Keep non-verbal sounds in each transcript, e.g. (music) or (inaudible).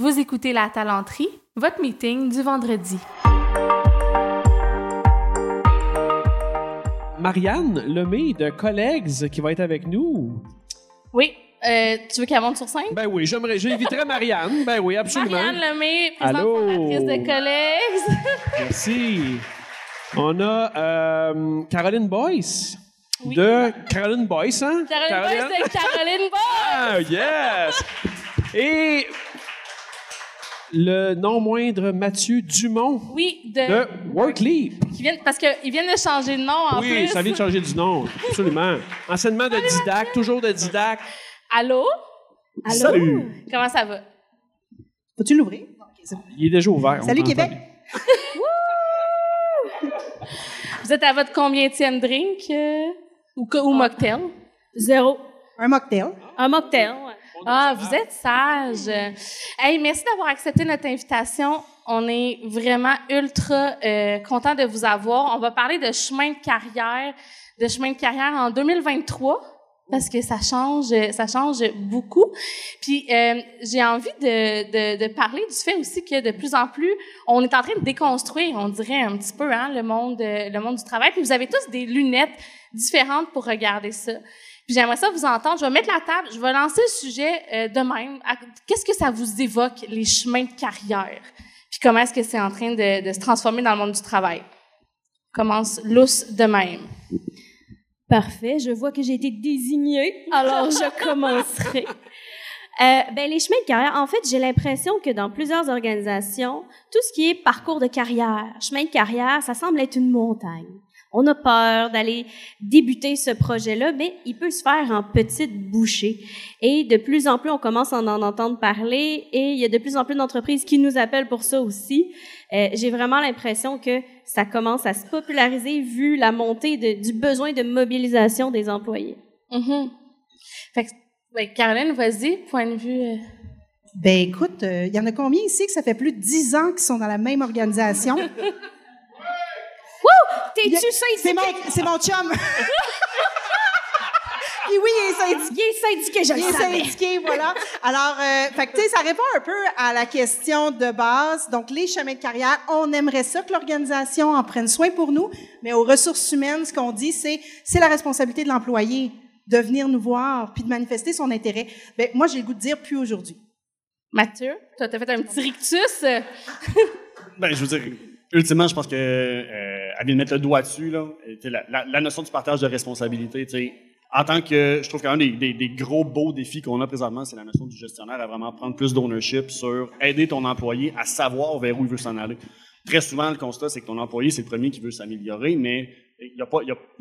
Vous écoutez La Talenterie, votre meeting du vendredi. Marianne Lemay de Collègues qui va être avec nous. Oui, euh, tu veux qu'elle monte sur scène? Ben oui, j'aimerais, j'inviterais Marianne. Ben oui, absolument. Marianne Lemay, présidente Allô? fondatrice de Collègues. Merci. On a euh, Caroline Boyce Oui. de Caroline Boyce, hein? Caroline Boyce de Caroline Boyce. Ah, yes! Et le non moindre Mathieu Dumont Oui, de, de qui viennent, parce qu'ils viennent de changer de nom en Oui, plus. ça vient de changer du nom, absolument. Enseignement de didacte, toujours de didacte. Allô? Allô? Salut! Comment ça va? Peux-tu l'ouvrir? Il est déjà ouvert. Salut Québec! (laughs) Vous êtes à votre combienième drink? euh, ou, ou mocktail? Zéro. Un mocktail. Un mocktail. Ah, vous êtes sage. Hey, merci d'avoir accepté notre invitation. On est vraiment ultra euh, content de vous avoir. On va parler de chemin de carrière, de chemin de carrière en 2023 parce que ça change, ça change beaucoup. Puis euh, j'ai envie de, de, de parler du fait aussi que de plus en plus, on est en train de déconstruire, on dirait un petit peu, hein, le monde, le monde du travail. Puis vous avez tous des lunettes différentes pour regarder ça. Puis j'aimerais ça vous entendre. Je vais mettre la table, je vais lancer le sujet euh, de même. Qu'est-ce que ça vous évoque, les chemins de carrière? Puis comment est-ce que c'est en train de, de se transformer dans le monde du travail? Commence lousse de même. Parfait. Je vois que j'ai été désignée, alors je (laughs) commencerai. Euh, ben, les chemins de carrière, en fait, j'ai l'impression que dans plusieurs organisations, tout ce qui est parcours de carrière, chemin de carrière, ça semble être une montagne. On a peur d'aller débuter ce projet-là, mais il peut se faire en petites bouchées. Et de plus en plus, on commence à en entendre parler et il y a de plus en plus d'entreprises qui nous appellent pour ça aussi. Euh, J'ai vraiment l'impression que ça commence à se populariser vu la montée de- du besoin de mobilisation des employés. Mhm. Fait que, ben, Caroline, vas-y, point de vue. euh, Ben écoute, euh, il y en a combien ici que ça fait plus de dix ans qu'ils sont dans la même organisation? (laughs) T'es-tu C'est syndiqué? mon, c'est mon chum! (laughs) Et oui, il est syndiqué. Il est syndiqué, je Il le est savais. syndiqué, voilà. Alors, euh, fait que, tu sais, ça répond un peu à la question de base. Donc, les chemins de carrière, on aimerait ça que l'organisation en prenne soin pour nous, mais aux ressources humaines, ce qu'on dit, c'est c'est la responsabilité de l'employé de venir nous voir puis de manifester son intérêt. Ben, moi, j'ai le goût de dire plus aujourd'hui. Mathieu, toi, t'as fait un petit rictus? Ben, je veux dire, ultimement, je pense que euh, elle vient de mettre le doigt dessus, là. Et, La, la- la notion du partage de responsabilité, en tant que, je trouve qu'un des, des, des gros beaux défis qu'on a présentement, c'est la notion du gestionnaire à vraiment prendre plus d'ownership sur aider ton employé à savoir vers où il veut s'en aller. Très souvent, le constat, c'est que ton employé, c'est le premier qui veut s'améliorer, mais il n'est pas,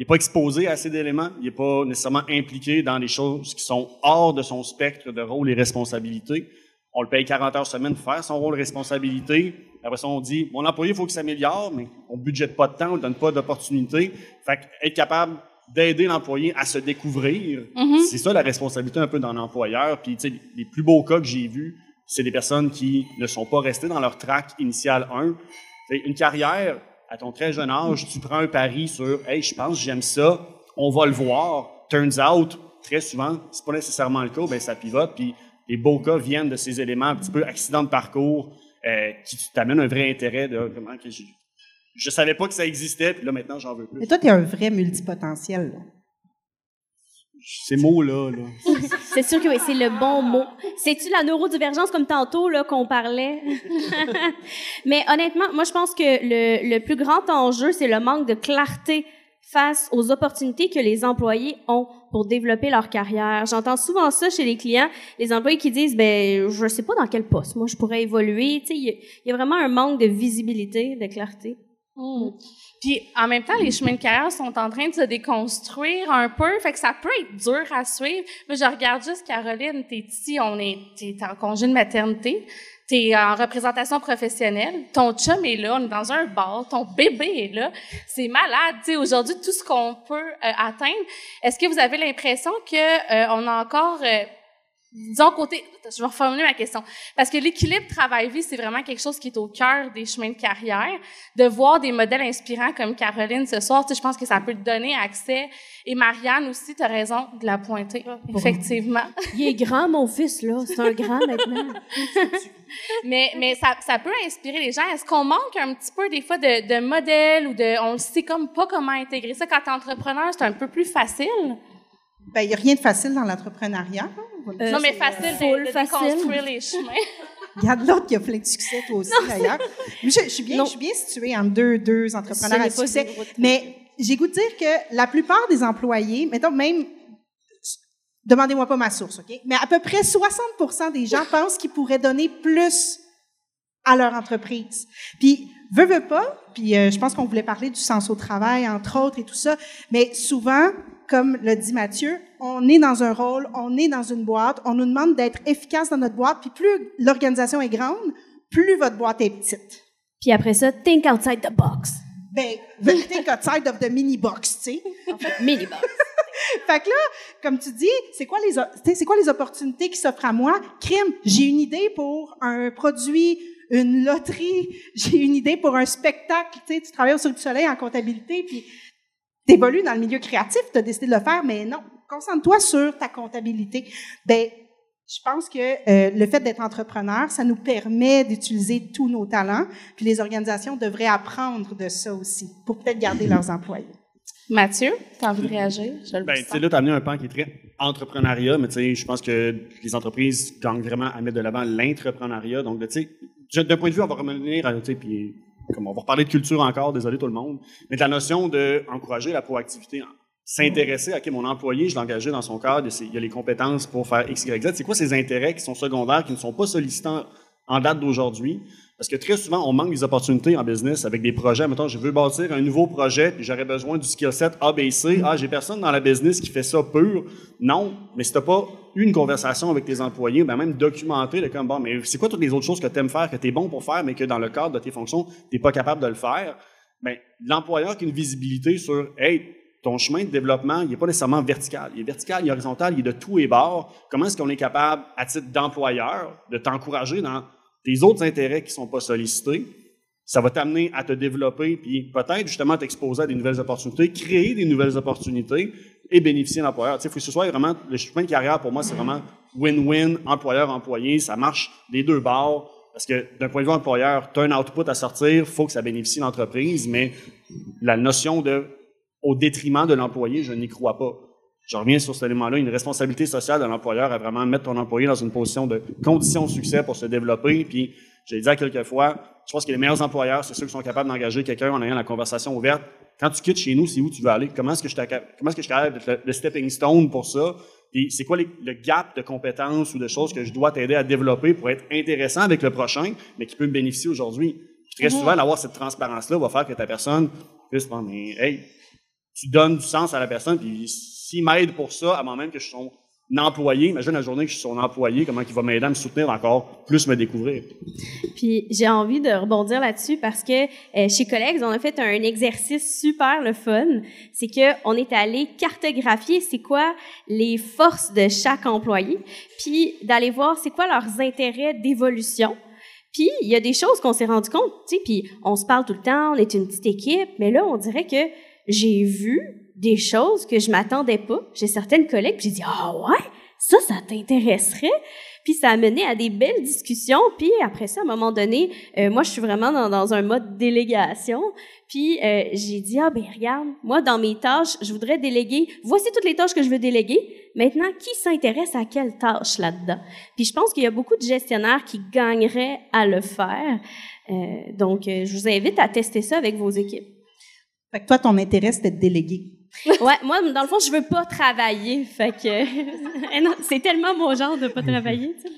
pas exposé à assez d'éléments, il n'est pas nécessairement impliqué dans des choses qui sont hors de son spectre de rôle et responsabilités. On le paye 40 heures semaine pour faire son rôle de responsabilité. Après ça, on dit, mon employé, il faut qu'il s'améliore, mais on ne budgète pas de temps, on ne donne pas d'opportunité. Fait être capable d'aider l'employé à se découvrir, c'est ça la responsabilité un peu dans l'employeur. Puis, tu sais, les plus beaux cas que j'ai vus, c'est des personnes qui ne sont pas restées dans leur track initial 1. Tu sais, Une carrière, à ton très jeune âge, tu prends un pari sur, hey, je pense, j'aime ça, on va le voir. Turns out, très souvent, c'est pas nécessairement le cas, ben ça pivote. Puis les beaux cas viennent de ces éléments un petit peu accident de parcours euh, qui t'amènent un vrai intérêt de comment que je, je savais pas que ça existait, puis là maintenant j'en veux plus. Mais toi, tu es un vrai multipotentiel. là. Ces mots-là, là. (laughs) C'est sûr que oui, c'est le bon mot. C'est-tu la neurodivergence comme tantôt là qu'on parlait? (laughs) Mais honnêtement, moi je pense que le, le plus grand enjeu, c'est le manque de clarté face aux opportunités que les employés ont pour développer leur carrière. J'entends souvent ça chez les clients, les employés qui disent ben je sais pas dans quel poste moi je pourrais évoluer, tu sais il y, a- vraiment un manque de visibilité, de clarté. Hmm. Puis en même temps, les chemins de carrière sont en train de se déconstruire un peu, fait que ça peut être dur à suivre. Mais je regarde juste Caroline, t'es ici, on est, t'es en congé de maternité, t'es en représentation professionnelle, ton chum est là, on est dans un bar, ton bébé est là, c'est malade. Tu sais, aujourd'hui, tout ce qu'on peut euh, atteindre. Est-ce que vous avez l'impression que euh, on a encore euh, disons côté, je vais reformuler ma question, parce que l'équilibre travail-vie, c'est vraiment quelque chose qui est au cœur des chemins de carrière. De voir des modèles inspirants comme Caroline ce soir, tu sais, je pense que ça peut te donner accès. Et Marianne aussi, tu as raison de la pointer, effectivement. Il est grand, mon fils, là. C'est un grand maintenant. (laughs) mais mais ça, ça peut inspirer les gens. Est-ce qu'on manque un petit peu des fois de, de modèles ou de, on ne sait comme pas comment intégrer ça? Quand t'es entrepreneur, c'est un peu plus facile? Ben, il n'y a rien de facile dans l'entrepreneuriat. hein. Non, mais facile full de, de facile. construire les chemins. (laughs) Regarde l'autre qui a plein de succès, toi aussi, d'ailleurs. Je, je suis bien, Non. je suis bien située entre deux, deux entrepreneurs à succès. Mais j'ai goût de dire que la plupart des employés, mettons même, demandez-moi pas ma source, OK? Mais à peu près 60 des gens pensent qu'ils pourraient donner plus à leur entreprise. Puis, veut, veut pas, puis euh, je pense qu'on voulait parler du sens au travail, entre autres, et tout ça, mais souvent, comme le dit Mathieu, on est dans un rôle, on est dans une boîte, on nous demande d'être efficace dans notre boîte, puis plus l'organisation est grande, plus votre boîte est petite. Puis après ça, think outside the box. Ben, think outside of the mini box, tu sais. Mini box. (laughs) Fait que là, comme tu dis, c'est quoi les, c'est quoi les opportunités qui s'offrent à moi? Crime, j'ai une idée pour un produit, une loterie, (laughs) j'ai une idée pour un spectacle, tu sais, tu travailles au Cirque du Soleil en comptabilité, puis t'évolues dans le milieu créatif, tu as décidé de le faire, mais non, concentre-toi sur ta comptabilité. Ben, je pense que euh, le fait d'être entrepreneur, ça nous permet d'utiliser tous nos talents, puis les organisations devraient apprendre de ça aussi, pour peut-être garder (laughs) leurs employés. Mathieu, tu as envie de réagir? Je le Ben, tu sais, là, tu as amené un pan qui est très entrepreneuriat, mais tu sais, je pense que les entreprises gagnent vraiment à mettre de l'avant l'entrepreneuriat. Donc, tu sais, d'un point de vue, on va revenir à, tu sais, puis on va reparler de culture encore, désolé tout le monde, mais de la notion d'encourager la proactivité, s'intéresser à OK, mon employé, je l'ai engagé dans son cadre, il y a les compétences pour faire X, Y. C'est quoi ces intérêts qui sont secondaires, qui ne sont pas sollicitants en date d'aujourd'hui? Parce que très souvent, on manque des opportunités en business avec des projets. Mettons, je veux bâtir un nouveau projet, puis j'aurais besoin du skill set ABC. Ah, j'ai personne dans la business qui fait ça pur. Non, mais si t'as pas eu une conversation avec tes employés, ben même documenter, le comme, bon, mais c'est quoi toutes les autres choses que tu aimes faire, que tu es bon pour faire, mais que dans le cadre de tes fonctions, tu pas capable de le faire, ben, l'employeur qui a une visibilité sur, hey, ton chemin de développement, il n'est pas nécessairement vertical. Il est vertical, il est horizontal, il est de tous et bords. Comment est-ce qu'on est capable, à titre d'employeur, de t'encourager dans tes autres intérêts qui ne sont pas sollicités? Ça va t'amener à te développer, puis peut-être justement t'exposer à des nouvelles opportunités, créer des nouvelles opportunités et bénéficier l'employeur. Tu faut que ce soit vraiment, le chemin de carrière, pour moi, c'est vraiment win-win, employeur-employé. Ça marche des deux bords. Parce que d'un point de vue employeur, tu as un output à sortir, il faut que ça bénéficie l'entreprise, mais la notion de au détriment de l'employé, je n'y crois pas. Je reviens sur cet élément-là, une responsabilité sociale de l'employeur à vraiment mettre ton employé dans une position de condition de succès pour se développer. Puis, j'ai dit à quelques fois, je pense que les meilleurs employeurs, c'est ceux qui sont capables d'engager quelqu'un en ayant la conversation ouverte. Quand tu quittes chez nous, c'est où tu veux aller? Comment est-ce que je comment est-ce que je suis capable d'être le, le stepping stone pour ça? Puis, c'est quoi les- le gap de compétences ou de choses que je dois t'aider à développer pour être intéressant avec le prochain, mais qui peut me bénéficier aujourd'hui? Puis Très souvent, d'avoir cette transparence-là va faire que ta personne puisse prendre, mais, hey, tu donnes du sens à la personne, puis s'il m'aide pour ça, avant même que je sois son employé, imagine la journée que je suis son employé, comment il va m'aider à me soutenir encore, plus me découvrir. Puis j'ai envie de rebondir là-dessus parce que euh, chez Collegs, on a fait un exercice super le fun. C'est que on est allé cartographier c'est quoi les forces de chaque employé, puis d'aller voir c'est quoi leurs intérêts d'évolution. Puis il y a des choses qu'on s'est rendu compte, tu sais, puis on se parle tout le temps, on est une petite équipe, mais là on dirait que j'ai vu des choses que je m'attendais pas. J'ai certaines collègues, j'ai dit ah ouais, ça ça t'intéresserait. Puis ça a mené à des belles discussions. Puis après ça, à un moment donné, euh, moi, je suis vraiment dans, dans un mode délégation. Puis euh, j'ai dit, ah ben regarde, moi, dans mes tâches, je voudrais déléguer, voici toutes les tâches que je veux déléguer. Maintenant, qui s'intéresse à quelle tâche là-dedans? Puis je pense qu'il y a beaucoup de gestionnaires qui gagneraient à le faire. Euh, donc, euh, je vous invite à tester ça avec vos équipes. Fait que toi, ton intérêt, c'était de déléguer. Ouais, moi, dans le fond, je veux pas travailler. Fait que (laughs) Eh c'est tellement mon genre de pas travailler. tu sais.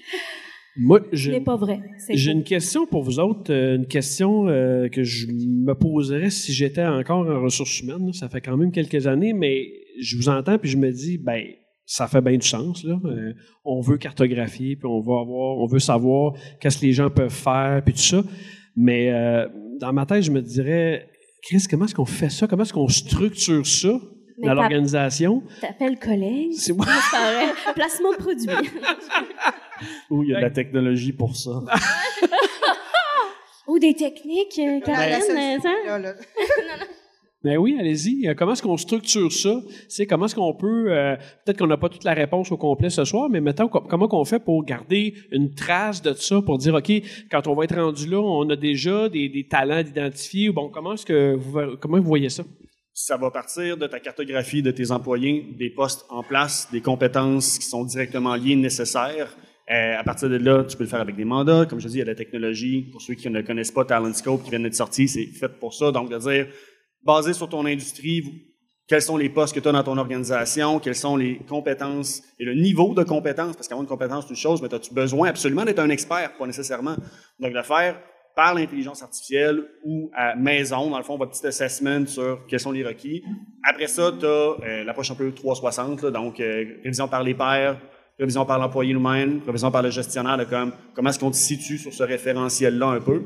Moi, pas vrai. J'ai une question pour vous autres, euh, une question euh, que je me poserais si j'étais encore en ressources humaines. Ça fait quand même quelques années, mais je vous entends puis je me dis, ben, ça fait bien du sens. Là. Euh, on veut cartographier, puis on veut avoir, on veut savoir qu'est-ce que les gens peuvent faire, puis tout ça. Mais euh, dans ma tête, je me dirais, Chris, comment est-ce qu'on fait ça? Comment est-ce qu'on structure ça Mais dans l'organisation? T'appelles collègue? C'est moi. Placement de produit. (laughs) Ou il y a de la technologie pour ça. (laughs) Ou des techniques, euh, Ah, la Karine, (laughs) Ben oui, allez-y. Euh, Comment est-ce qu'on structure ça? C'est comment est-ce qu'on peut, euh, peut-être qu'on n'a pas toute la réponse au complet ce soir, mais mettons, co- comment qu'on fait pour garder une trace de ça, pour dire, OK, quand on va être rendu là, on a déjà des, des talents d'identifier, bon, comment est-ce que vous, comment vous voyez ça? Ça va partir de ta cartographie de tes employés, des postes en place, des compétences qui sont directement liées, nécessaires. Euh, à partir de là, tu peux le faire avec des mandats. Comme je dis, il y a la technologie. Pour ceux qui ne connaissent pas Talent Scope, qui viennent d'être sortis, c'est fait pour ça. Donc, de dire, basé sur ton industrie, quels sont les postes que tu as dans ton organisation, quelles sont les compétences et le niveau de compétences, parce qu'avoir une compétence, c'est une chose, mais as-tu besoin absolument d'être un expert, pas nécessairement. Donc, le faire par l'intelligence artificielle ou à maison, dans le fond, votre petit assessment sur quels sont les requis. Après ça, tu as l'approche un peu 360, là, donc euh, révision par les pairs, révision par l'employé nous-mêmes, révision par le gestionnaire, de comme, comment est-ce qu'on se situe sur ce référentiel-là un peu?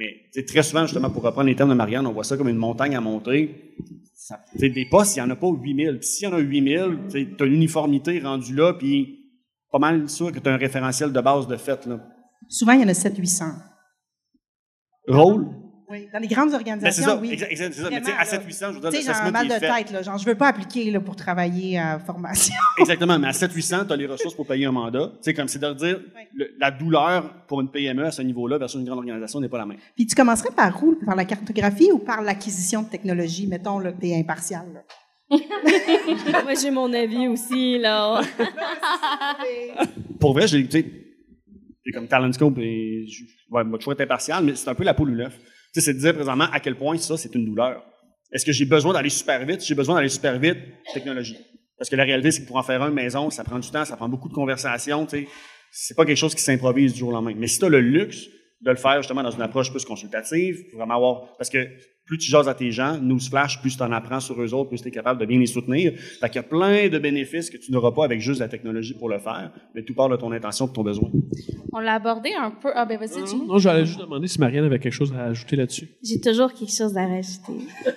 Mais très souvent, justement, pour reprendre les termes de Marianne, on voit ça comme une montagne à monter. Ça- des postes, il n'y en a pas 8000. Puis s'il y en a 8000, tu as l'uniformité rendue là, puis pas mal sûr que tu as un référentiel de base de fait. Là. Souvent, il y en a 700-800. Rôle? Oui. Dans les grandes Ben, c'est organisations, ça, oui. c'est ça. Mais tu sais, Vraiment, à là. 7 800 je Tu sais, j'ai un mal de est fait. tête, là. Genre, je veux pas appliquer, là, pour travailler à formation. (laughs) Exactement, mais à 7 800 tu as les ressources pour payer un mandat. Tu sais, comme c'est de dire, le- la douleur pour une PME à ce niveau-là versus une grande organisation n'est pas la même. Puis tu commencerais par où? Par la cartographie ou par l'acquisition de technologie? Mettons, là, t'es impartial, là. (laughs) Moi, j'ai mon avis aussi, là. (laughs) Pour vrai, j'ai, tu sais, c'est comme Talent Scope et je ouais, moi, toujours être impartial, mais c'est un peu la poule ou l'œuf. C'est de dire présentement à quel point ça, c'est une douleur. Est-ce que j'ai besoin d'aller super vite? J'ai besoin d'aller super vite, technologie. Parce que la réalité, c'est que pour en faire un maison, ça prend du temps, ça prend beaucoup de conversations, tu sais. C'est pas quelque chose qui s'improvise du jour au lendemain. Mais si tu as le luxe de le faire justement dans une approche plus consultative, vraiment avoir, parce que plus tu jases à tes gens, newsflash, plus tu en apprends sur eux autres, plus tu es capable de bien les soutenir. Fait qu'il y a plein de bénéfices que tu n'auras pas avec juste la technologie pour le faire, mais tout part de ton intention, de ton besoin. On l'a abordé un peu. Ah, ben vas-y, Jim. Non, j'allais juste demander si Marianne avait quelque chose à ajouter là-dessus. J'ai toujours quelque chose à rajouter. (laughs)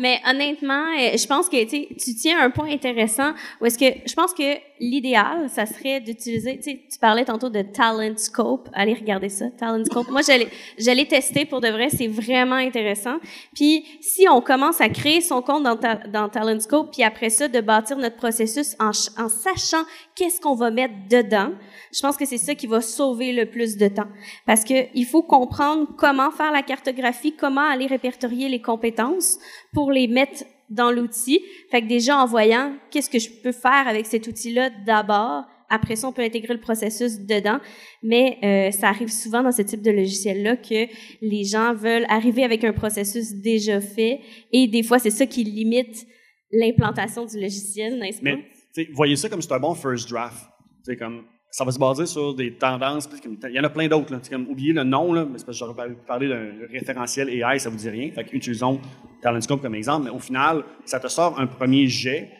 Mais honnêtement, euh, je pense que tu tu tiens un point intéressant où est-ce que je pense que l'idéal, ça serait d'utiliser, tu sais, tu parlais tantôt de Talent Scope. Allez regarder ça, Talent Scope. Moi, j'allais, j'allais tester pour de vrai, c'est vraiment intéressant. Puis, si on commence à créer son compte dans, ta- Talent Scope, puis après ça, de bâtir notre processus en, en sachant qu'est-ce qu'on va mettre dedans, je pense que c'est ça qui va sauver le plus de temps. Parce que il faut comprendre comment faire la cartographie, comment aller répertorier les compétences pour les mettre dans l'outil. Fait que déjà en voyant qu'est-ce que je peux faire avec cet outil-là d'abord, après ça on peut intégrer le processus dedans. Mais euh, ça arrive souvent dans ce type de logiciel-là que les gens veulent arriver avec un processus déjà fait et des fois c'est ça qui limite l'implantation du logiciel, n'est-ce pas? Mais voyez ça comme c'est un bon first draft. Sais, comme ça va se baser sur des tendances. Il y en a plein d'autres. comme oubliez le nom, mais c'est parce que j'aurais parlé d'un référentiel AI, ça vous dit rien. Fait utilisons Talentscope comme exemple, mais au final, ça te sort un premier jet,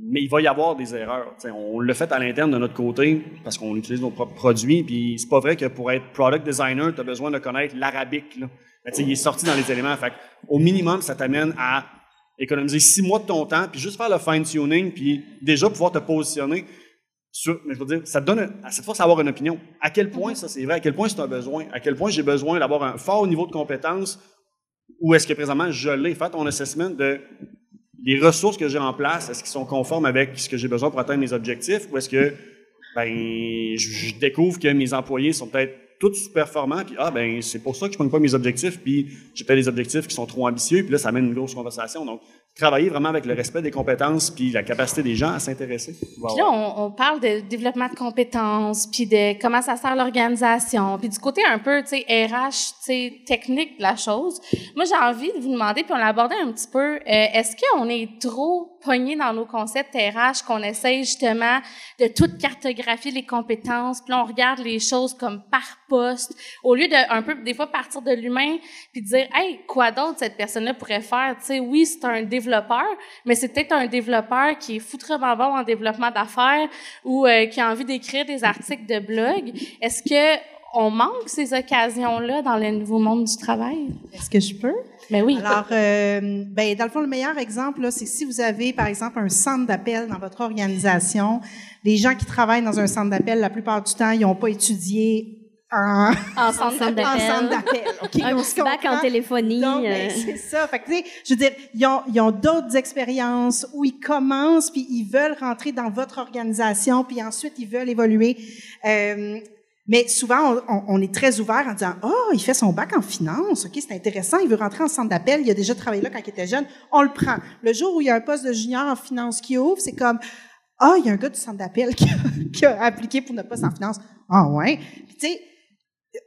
mais il va y avoir des erreurs. On l'a fait à l'interne de notre côté parce qu'on utilise nos propres produits. Puis c'est pas vrai que pour être product designer, tu as besoin de connaître l'arabique. il est sorti dans les éléments. Fait au minimum, ça t'amène à économiser six mois de ton temps, puis juste faire le fine-tuning, puis déjà pouvoir te positionner sur, mais je veux dire, ça te donne, un- cette force d'avoir une opinion. À quel point ça c'est vrai, à quel point c'est un besoin, à quel point j'ai besoin d'avoir un fort niveau de compétence, ou est-ce que présentement je l'ai, fait ton assessment de les ressources que j'ai en place, est-ce qu'ils sont conformes avec ce que j'ai besoin pour atteindre mes objectifs, ou est-ce que ben je, je découvre que mes employés sont peut-être tous performants, puis ah ben c'est pour ça que je ne prends pas mes objectifs, puis j'ai peut-être des objectifs qui sont trop ambitieux, puis là ça amène une grosse conversation. Donc travailler vraiment avec le respect des compétences puis la capacité des gens à s'intéresser. Wow. Puis là, on, on parle de développement de compétences, puis de comment ça sert l'organisation, puis du côté un peu, tu sais, RH, tu sais, technique de la chose. Moi, j'ai envie de vous demander, puis on l'a abordé un petit peu, euh, est-ce qu'on est trop pogné dans nos concepts RH, qu'on essaye justement de tout cartographier les compétences, puis on regarde les choses comme par poste, au lieu de un peu, des fois, partir de l'humain, puis dire, hey, quoi d'autre cette personne-là pourrait faire? Tu sais, oui, c'est un développeur, mais c'est peut-être un développeur qui est foutrement bon en développement d'affaires ou euh, qui a envie d'écrire des articles de blog. Est-ce que on manque ces occasions-là dans le nouveau monde du travail? Est-ce que je peux? Ben oui. Alors, euh, ben, dans le fond, le meilleur exemple, c'est si vous avez, par exemple, un centre d'appel dans votre organisation, les gens qui travaillent dans un centre d'appel, la plupart du temps, ils n'ont pas étudié en, en centre (laughs) d'appel. En centre d'appel. OK, un petit bac en téléphonie. Donc, euh, ben, c'est ça. Fait que, tu sais, je veux dire, ils ont, ils ont d'autres expériences où ils commencent, puis ils veulent rentrer dans votre organisation, puis ensuite ils veulent évoluer. Euh, mais souvent, on, on- est très ouvert en disant, oh, il fait son bac en finance, ok, c'est intéressant, il veut rentrer en centre d'appel, il a déjà travaillé là quand il était jeune, on le prend. Le jour où il y a un poste de junior en finance qui ouvre, c'est comme, ah, il y a un gars du centre d'appel (laughs) qui, a- qui a appliqué pour notre poste en finance. Ah ouais. Tu sais,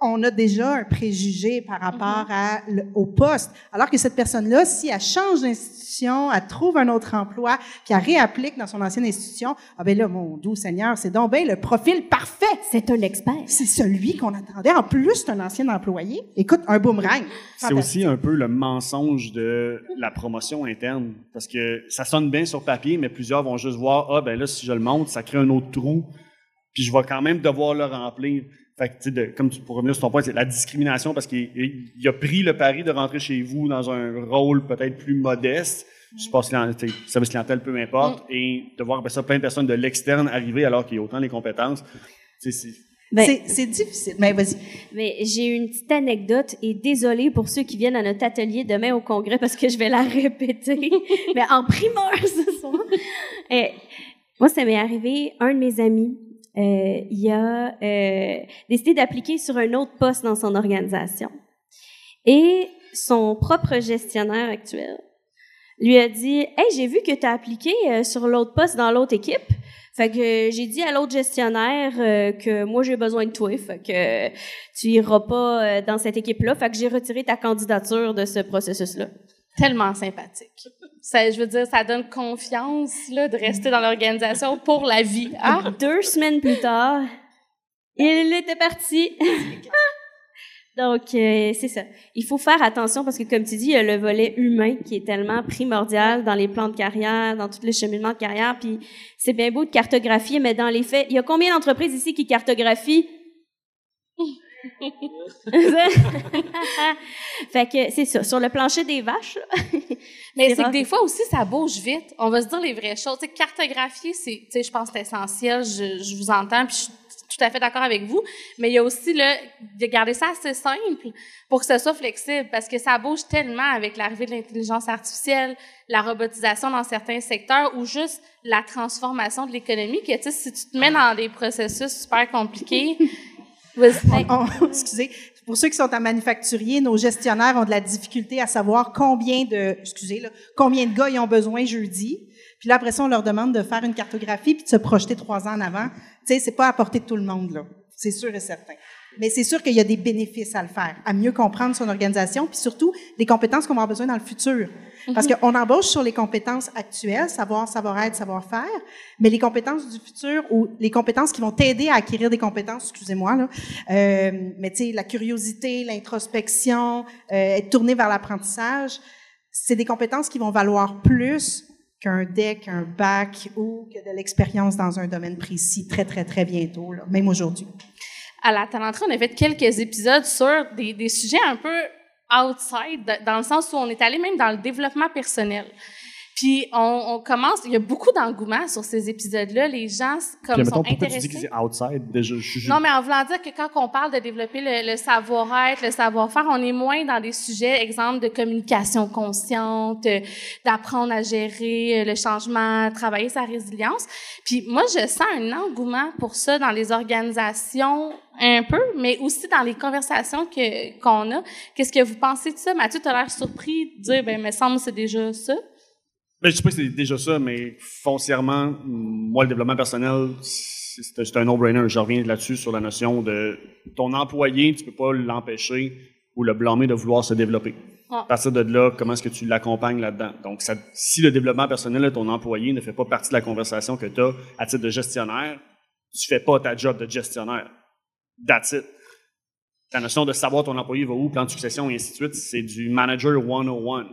on a déjà un préjugé par rapport à le- au poste. Alors que cette personne-là, si elle change d'institution, elle trouve un autre emploi, puis elle réapplique dans son ancienne institution, ah ben là, mon doux Seigneur, c'est donc ben le profil parfait. c'est un expert. C'est celui qu'on attendait. En plus, c'est un ancien employé. Écoute, un boomerang. C'est aussi un peu le mensonge de la promotion interne. Parce que ça sonne bien sur papier, mais plusieurs vont juste voir, ah, ben là, si je le monte, ça crée un autre trou, puis je vais quand même devoir le remplir. Fait que, tu sais, de- comme tu, pour revenir sur ton point, c'est la discrimination parce qu'il il- il a pris le pari de rentrer chez vous dans un rôle peut-être plus modeste, support client- tu sais, service clientèle, peu importe, et de voir après ça plein de personnes de l'externe arriver alors qu'il y a autant les compétences. Tu sais, c'est- Ben, C'est- c'est difficile. Mais vas-y. Mais j'ai une petite anecdote et désolée pour ceux qui viennent à notre atelier demain au congrès parce que je vais la répéter, (laughs) mais en primeur ce soir. Eh, moi, ça m'est arrivé, un de mes amis, euh, il a euh, décidé d'appliquer sur un autre poste dans son organisation. Et son propre gestionnaire actuel lui a dit Hey, j'ai vu que tu as appliqué euh, sur l'autre poste dans l'autre équipe. Fait que j'ai dit à l'autre gestionnaire euh, que moi j'ai besoin de toi, fait que tu iras pas euh, dans cette équipe-là. Fait que j'ai retiré ta candidature de ce processus-là. Tellement sympathique. Ça, je veux dire, ça donne confiance là, de rester dans l'organisation pour la vie. Ah, Deux semaines plus tard, il était parti. (laughs) Donc euh, c'est ça. Il faut faire attention parce que comme tu dis, il y a le volet humain qui est tellement primordial dans les plans de carrière, dans tout le cheminement de carrière. Puis c'est bien beau de cartographier, mais dans les faits, il y a combien d'entreprises ici qui cartographient (laughs) fait que c'est ça. Sur le plancher des vaches, (laughs) Mais C'est que des fois aussi, ça bouge vite. On va se dire les vraies choses. Cartographier, c'est, je pense c'est essentiel. Je, je vous entends, puis je suis tout à fait d'accord avec vous. Mais il y a aussi le, de garder ça assez simple pour que ce soit flexible, parce que ça bouge tellement avec l'arrivée de l'intelligence artificielle, la robotisation dans certains secteurs, ou juste la transformation de l'économie, que, si tu te mets dans des processus super compliqués, (laughs) On- (laughs) excusez. Pour ceux qui sont en manufacturier, nos gestionnaires ont de la difficulté à savoir combien de, excusez, là, combien de gars ils ont besoin jeudi. Puis là, après ça, on leur demande de faire une cartographie puis de se projeter trois ans en avant. Tu sais, c'est pas à portée de tout le monde, là. C'est sûr et certain. Mais c'est sûr qu'il y a des bénéfices à le faire, à mieux comprendre son organisation, puis surtout des compétences qu'on va avoir besoin dans le futur. Parce qu'on embauche sur les compétences actuelles, savoir, savoir-être, savoir-faire, mais les compétences du futur ou les compétences qui vont t'aider à acquérir des compétences, excusez-moi, là, euh, mais tu sais, la curiosité, l'introspection, euh, être tourné vers l'apprentissage, c'est des compétences qui vont valoir plus qu'un deck, un bac ou que de l'expérience dans un domaine précis très, très, très bientôt, là, même aujourd'hui. À la Talenterie, on a fait quelques épisodes sur des, des sujets un peu outside, de- dans le sens où on est allé même dans le développement personnel. Puis on, on commence, il y a beaucoup d'engouement sur ces épisodes-là. Les gens comme Puis, sont pourquoi tu dis intéressés. que c'est outside? Déjà, je Non, mais en voulant dire que quand on parle de développer le, le savoir-être, le savoir-faire, on est moins dans des sujets, exemple, de communication consciente, euh, d'apprendre à gérer euh, le changement, travailler sa résilience. Puis moi, je sens un engouement pour ça dans les organisations un peu, mais aussi dans les conversations que qu'on a. Qu'est-ce que vous pensez de ça? Mathieu, tu as l'air surpris de dire, ben, me semble c'est déjà ça. Ben, je sais pas si c'est déjà ça, mais foncièrement, moi, le développement personnel, c'est un no-brainer. Je reviens là-dessus sur la notion de ton employé, tu peux pas l'empêcher ou le blâmer de vouloir se développer. Ouais. À partir de là, comment est-ce que tu l'accompagnes là-dedans? Donc, ça- si le développement personnel de ton employé ne fait pas partie de la conversation que tu as à titre de gestionnaire, tu fais pas ta job de gestionnaire. That's it. Ta notion de savoir ton employé va où, plan de succession et ainsi de suite, c'est du manager 101.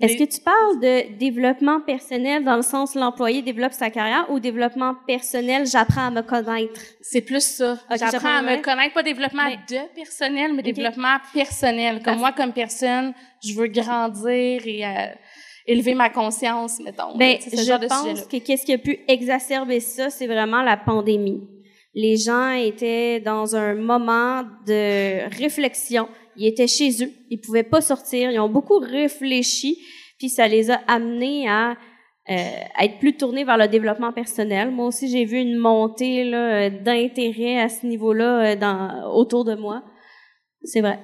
Est-ce que tu parles de développement personnel dans le sens l'employé développe sa carrière ou développement personnel, j'apprends à me connaître? C'est plus ça. J'apprends à me connaître, pas développement Mais- de personnel, mais développement personnel. Comme Parce- moi, comme personne, je veux grandir et euh, élever ma conscience, mettons. Ben, genre de je pense que qu'est-ce qui a pu exacerber ça, c'est vraiment la pandémie. Les gens étaient dans un moment de réflexion. Ils étaient chez eux, ils pouvaient pas sortir, ils ont beaucoup réfléchi, puis ça les a amenés à, euh, à être plus tournés vers le développement personnel. Moi aussi, j'ai vu une montée là, d'intérêt à ce niveau-là euh, dans, autour de moi. C'est vrai.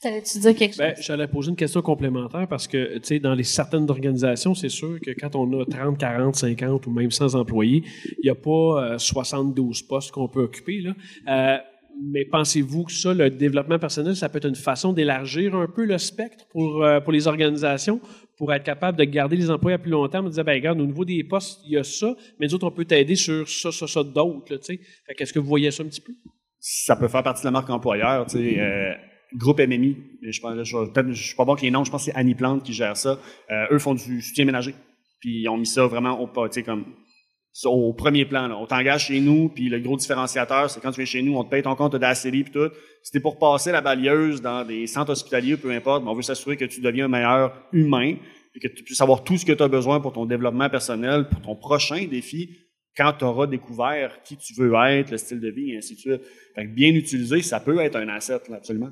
T'allais-tu dire quelque chose? Ben, j'allais poser une question complémentaire parce que, tu sais, dans les certaines organisations, c'est sûr que quand on a 30, 40, 50 ou même 100 employés, il n'y a pas euh, 72 postes qu'on peut occuper, là. Euh, mais pensez-vous que ça, le développement personnel, ça peut être une façon d'élargir un peu le spectre pour, euh, pour les organisations, pour être capable de garder les employés à plus long terme, de dire, ben, regarde, au niveau des postes, il y a ça, mais nous autres, on peut t'aider sur ça, ça, ça, d'autres, qu'est-ce que vous voyez ça un petit peu? ça peut faire partie de la marque employeur. Tu sais, euh, groupe MMI, je pense, je, suis pas bon avec les noms, je pense que c'est Annie Plante qui gère ça. Euh, eux font du soutien ménager. Puis ils ont mis ça vraiment au, pas, comme, au premier plan. Là. On t'engage chez nous, puis le gros différenciateur, c'est quand tu viens chez nous, on te paye ton compte de puis tout. C'était pour passer la balieuse dans des centres hospitaliers, peu importe, mais on veut s'assurer que tu deviens un meilleur humain, et que tu puisses avoir tout ce que tu as besoin pour ton développement personnel, pour ton prochain défi, quand tu auras découvert qui tu veux être, le style de vie, et ainsi de suite. Fait que bien utilisé, ça peut être un asset, là, absolument.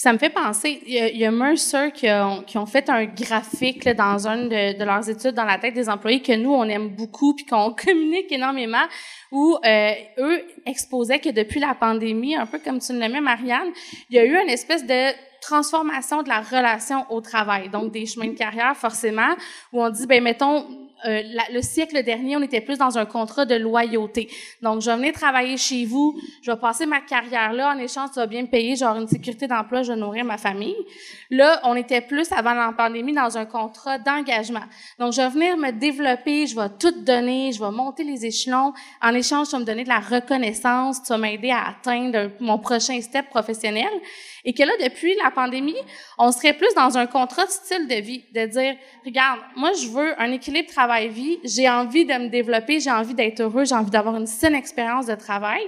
Ça me fait penser, il y a, il y a Mercer qui ont, qui ont fait un graphique là, dans une de, de leurs études dans la tête des employés que nous, on aime beaucoup puis qu'on (laughs) communique énormément, où euh, eux exposaient que depuis la pandémie, un peu comme tu le nommais, Marianne, il y a eu une espèce de transformation de la relation au travail. Donc, des chemins de carrière, forcément, où on dit, ben mettons, euh, le siècle dernier, on était plus dans un contrat de loyauté. Donc, je vais venir travailler chez vous, je vais passer ma carrière là, en échange, tu vas bien me payer, genre une sécurité d'emploi, je vais nourrir ma famille. Là, on était plus, avant la pandémie, dans un contrat d'engagement. Donc, je vais venir me développer, je vais tout donner, je vais monter les échelons. En échange, tu vas me donner de la reconnaissance, tu vas m'aider à atteindre mon prochain step professionnel. Et que là, depuis la pandémie, on serait plus dans un contrat de style de vie, de dire, regarde, moi, je veux un équilibre travail-vie, j'ai envie de me développer, j'ai envie d'être heureux, j'ai envie d'avoir une saine expérience de travail,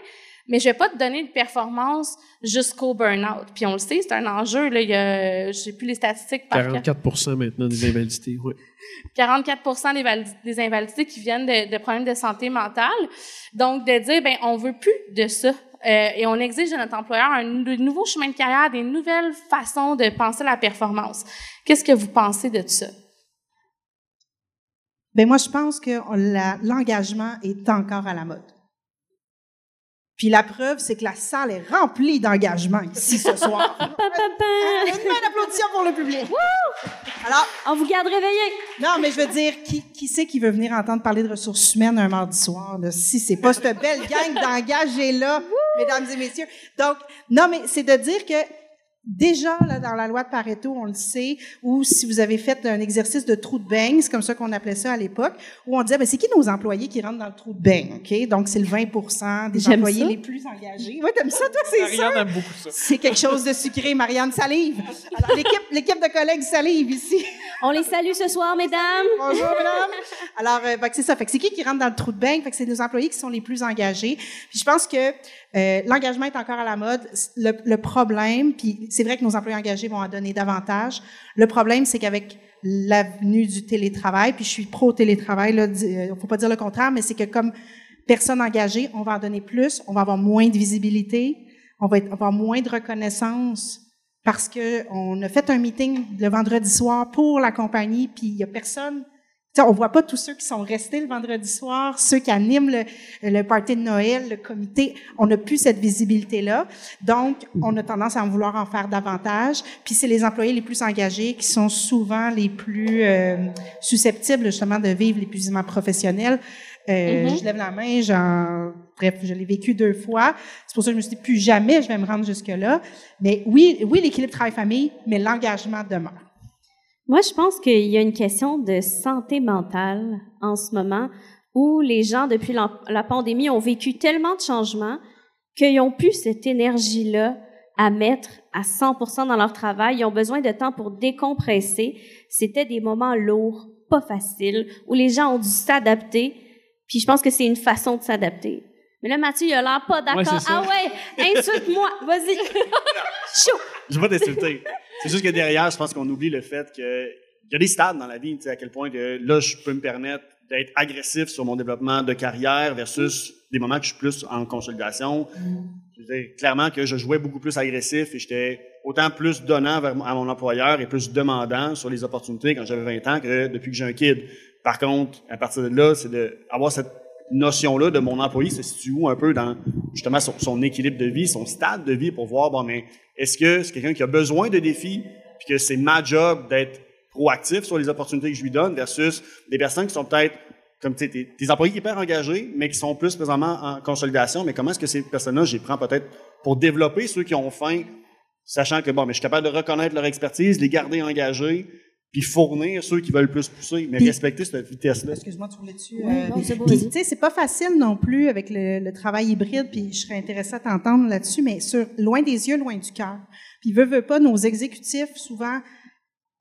mais je vais pas te donner de performance jusqu'au burn-out. Puis on le sait, c'est un enjeu, là, il y a, je sais plus les statistiques par cœur. 44 maintenant des invalidités, oui. 44 (laughs) des, des invalidités qui viennent de, de problèmes de santé mentale. Donc, de dire, ben, on veut plus de ça. Euh, et on exige de notre employeur un nou- de nouveaux chemins de carrière, des nouvelles façons de penser la performance. Qu'est-ce que vous pensez de tout ça? Ben moi, je pense que l'engagement est encore à la mode. Puis la preuve, c'est que la salle est remplie d'engagement ici ce soir. (laughs) Une main d'applaudissement pour le public. Alors, On vous garde réveillés. non, mais je veux dire, qui, qui c'est qui veut venir entendre parler de ressources humaines un mardi soir? Là? Si c'est pas cette belle gang d'engagés-là, mesdames et messieurs? Donc, non, mais c'est de dire que déjà, là, dans la loi de Pareto, on le sait, ou si vous avez fait un exercice de trou de beigne, c'est comme ça qu'on appelait ça à l'époque, où on disait, ben, c'est qui nos employés qui rentrent dans le trou de beigne, OK? Donc, c'est le 20% des J'aime employés ça. les plus engagés. Oui, t'aimes ça, toi, c'est ça? aime beaucoup ça. C'est quelque chose de sucré, Marianne salive. Alors, l'équipe, l'équipe de collègues salive ici. On les salue ce soir, mesdames. Bonjour, madame. Alors, euh, c'est ça. Fait que c'est qui qui rentre dans le trou de bain? Fait que c'est nos employés qui sont les plus engagés. Puis je pense que euh, l'engagement est encore à la mode. Le, le problème, puis c'est vrai que nos employés engagés vont en donner davantage. Le problème, c'est qu'avec l'avenue du télétravail, puis je suis pro-télétravail, là, di- euh, faut pas dire le contraire, mais c'est que comme personne engagée, on va en donner plus, on va avoir moins de visibilité, on va, être, on va avoir moins de reconnaissance parce que on a fait un meeting le vendredi soir pour la compagnie, puis il y a personne. Tu sais, on voit pas tous ceux qui sont restés le vendredi soir, ceux qui animent le, le party de Noël, le comité. On n'a plus cette visibilité-là. Donc, on a tendance à en vouloir en faire davantage. Puis c'est les employés les plus engagés qui sont souvent les plus euh, susceptibles justement de vivre l'épuisement professionnel. Euh, Mhm. Je lève la main, j'en, bref, je l'ai vécu deux fois. C'est pour ça que je me suis dit, plus jamais je vais me rendre jusque-là. Mais oui, oui, l'équilibre travail-famille, mais l'engagement demeure. Moi, je pense qu'il y a une question de santé mentale en ce moment où les gens, depuis la, la pandémie, ont vécu tellement de changements qu'ils n'ont plus cette énergie-là à mettre à 100% dans leur travail. Ils ont besoin de temps pour décompresser. C'était des moments lourds, pas faciles, où les gens ont dû s'adapter. Puis je pense que c'est une façon de s'adapter. Mais là, Mathieu, il a l'air pas d'accord. ah ouais, insulte-moi, vas-y. (laughs) Je vais t'insulter. C'est juste que derrière, je pense qu'on oublie le fait que il y a des stades dans la vie, tu sais, à quel point que là, je peux me permettre d'être agressif sur mon développement de carrière versus des moments que je suis plus en consolidation. Je clairement que je jouais beaucoup plus agressif et j'étais autant plus donnant vers, à mon employeur et plus demandant sur les opportunités quand j'avais 20 ans que depuis que j'ai un kid. Par contre, à partir de là, c'est d'avoir cette notion-là de mon employé se situe où un peu dans justement son, équilibre de vie, son stade de vie pour voir, bon, mais est-ce que c'est quelqu'un qui a besoin de défis puis que c'est ma job d'être proactif sur les opportunités que je lui donne versus des personnes qui sont peut-être comme sais, des employés hyper engagés, mais qui sont plus présentement en consolidation. Mais comment est-ce que ces personnes-là, les prends peut-être pour développer ceux qui ont faim, sachant que bon, mais je suis capable de reconnaître leur expertise, les garder engagés, puis fournir ceux qui veulent plus pousser, mais respecter cette vitesse-là. Excuse-moi, tu voulais dessus. Euh, tu sais, c'est pas facile non plus avec le, travail hybride, puis je serais intéressée à t'entendre là-dessus, mais sur loin des yeux, loin du cœur. Puis veut, veut pas, nos exécutifs souvent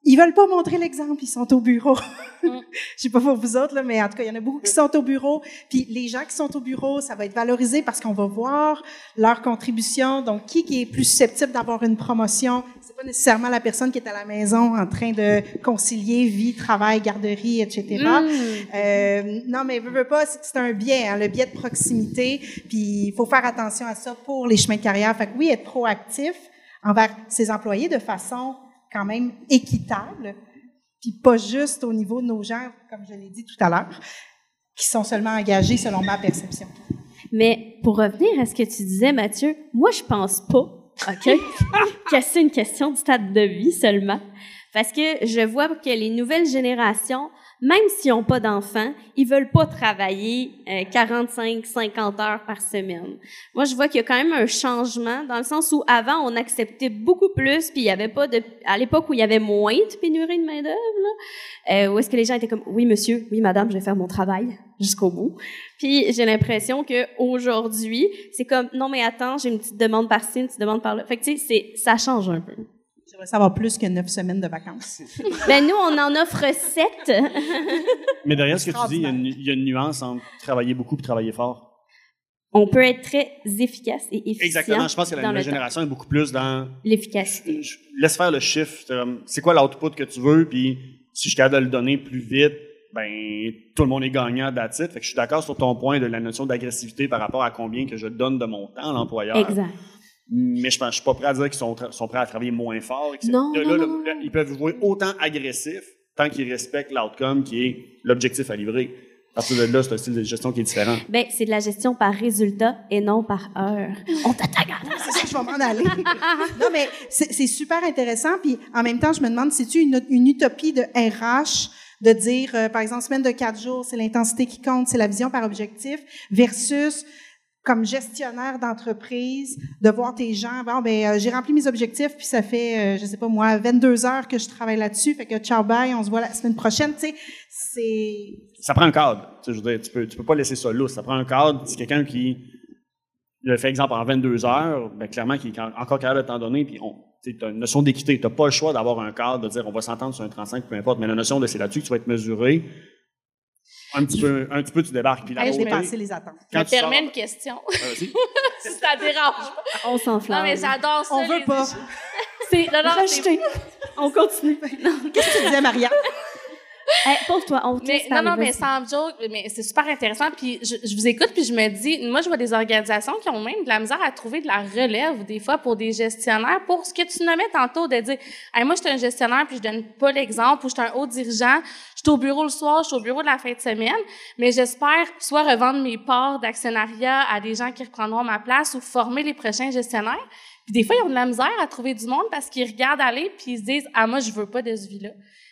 ils veulent pas montrer l'exemple, ils sont au bureau. (laughs) Mm. Je sais pas pour vous autres, là, mais en tout cas, il y en a beaucoup qui sont au bureau. Puis les gens qui sont au bureau, ça va être valorisé parce qu'on va voir leur contribution. Donc, qui, qui est plus susceptible d'avoir une promotion? C'est pas nécessairement la personne qui est à la maison en train de concilier vie, travail, garderie, etc. Mm. Euh, non, mais veux, veux pas, c'est un biais, hein, le biais de proximité. Puis il faut faire attention à ça pour les chemins de carrière. Fait que oui, être proactif envers ses employés de façon quand même équitable, puis pas juste au niveau de nos gens, comme je l'ai dit tout à l'heure, qui sont seulement engagés selon ma perception. Mais pour revenir à ce que tu disais, Mathieu, moi, je pense pas, OK, (laughs) que c'est une question de stade de vie seulement. Parce que je vois que les nouvelles générations même s'ils n'ont pas d'enfants, ils veulent pas travailler 45, euh, 50 heures par semaine. Moi, je vois qu'il y a quand même un changement dans le sens où avant, on acceptait beaucoup plus, puis il y avait pas de, à l'époque où il y avait moins de pénurie de main d'œuvre, euh, où est-ce que les gens étaient comme, oui monsieur, oui madame, je vais faire mon travail jusqu'au bout. Puis j'ai l'impression que aujourd'hui, c'est comme, non mais attends, j'ai une petite demande par-ci, une petite demande par-là. Fait que tu sais, ça change un peu. J'aimerais savoir plus que neuf semaines de vacances. (laughs) ben nous, on en offre sept. (laughs) Mais derrière ce que tu dis, il y, a une, nuance entre travailler beaucoup et travailler fort. On peut être très efficace et efficient. Exactement. Je pense que la nouvelle génération est beaucoup plus dans l'efficacité. Laisse faire le chiffre. C'est quoi l'output que tu veux, puis si je suis capable de le donner plus vite, ben tout le monde est gagnant d'attitude. Fait que je suis d'accord sur ton point de la notion d'agressivité par rapport à combien que je donne de mon temps à l'employeur. Exact. Mais je ne suis pas prêt à dire qu'ils sont, sont, prêts à travailler moins fort. Non, ils peuvent jouer autant agressif tant qu'ils respectent l'outcome qui est l'objectif à livrer. À partir de là, c'est un style de gestion qui est différent. Ben, c'est de la gestion par résultat et non par heure. On t'attaque. c'est ça, je vais m'en aller. (laughs) non, mais c'est super intéressant. Puis en même temps, je me demande, c'est-tu une, une, utopie de RH de dire, euh, par exemple, semaine de quatre jours, c'est l'intensité qui compte, c'est la vision par objectif, versus comme gestionnaire d'entreprise, de voir tes gens, bon, ben, euh, j'ai rempli mes objectifs, puis ça fait, euh, je sais pas moi, 22 heures que je travaille là-dessus, fait que ciao, bye, on se voit la semaine prochaine, tu sais, c'est... Ça prend un cadre, tu sais, je tu peux, tu peux pas laisser ça lousse, ça prend un cadre, c'est quelqu'un qui le fait exemple en 22 heures, ben, clairement, qui est encore capable de t'en donner, puis on, tu as une notion d'équité, tu n'as pas le choix d'avoir un cadre, de dire on va s'entendre sur un 35, peu importe, mais la notion de c'est là-dessus que tu vas être mesuré, un petit peu, un petit peu, tu débarques. Puis la hey, je les attentes. Quand je me permets une question. (laughs) si ça dérange On s'enflamme. Non, mais j'adore ça. On veut pas. C'est, non, non, On continue. Qu'est-ce que tu disais, Maria? Pour toi, on mais, Non, non, mais sans joke, mais c'est super intéressant. Puis je, je, vous écoute, puis je me dis, moi, je vois des organisations qui ont même de la misère à trouver de la relève, des fois, pour des gestionnaires, pour ce que tu nommais tantôt, de dire, hey, moi, je suis un gestionnaire, puis je donne pas l'exemple, ou je suis un haut dirigeant, je suis au bureau le soir, je suis au bureau de la fin de semaine, mais j'espère soit revendre mes parts d'actionnariat à des gens qui reprendront ma place ou former les prochains gestionnaires. Puis des fois, ils ont de la misère à trouver du monde parce qu'ils regardent aller puis ils se disent, ah, moi, je veux pas de ce vie-là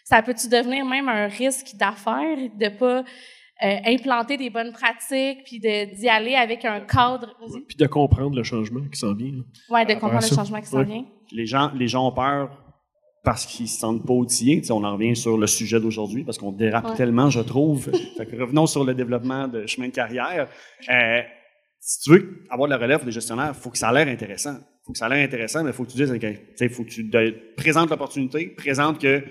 ça peut-tu devenir même un risque d'affaires de pas euh, implanter des bonnes pratiques puis d'y aller avec un cadre? Puis de comprendre le changement qui s'en vient Oui, de comprendre le changement qui s'en vient. Les gens les gens ont peur parce qu'ils se sentent pas outillés. on en revient sur le sujet d'aujourd'hui parce qu'on dérape tellement, je trouve. (laughs) revenons sur le développement de chemin de carrière. Euh, si tu veux avoir de la relève des gestionnaires, il faut que ça a l'air intéressant. Faut que ça a l'air intéressant, mais il faut que tu dises, il faut que tu présentes l'opportunité, présente que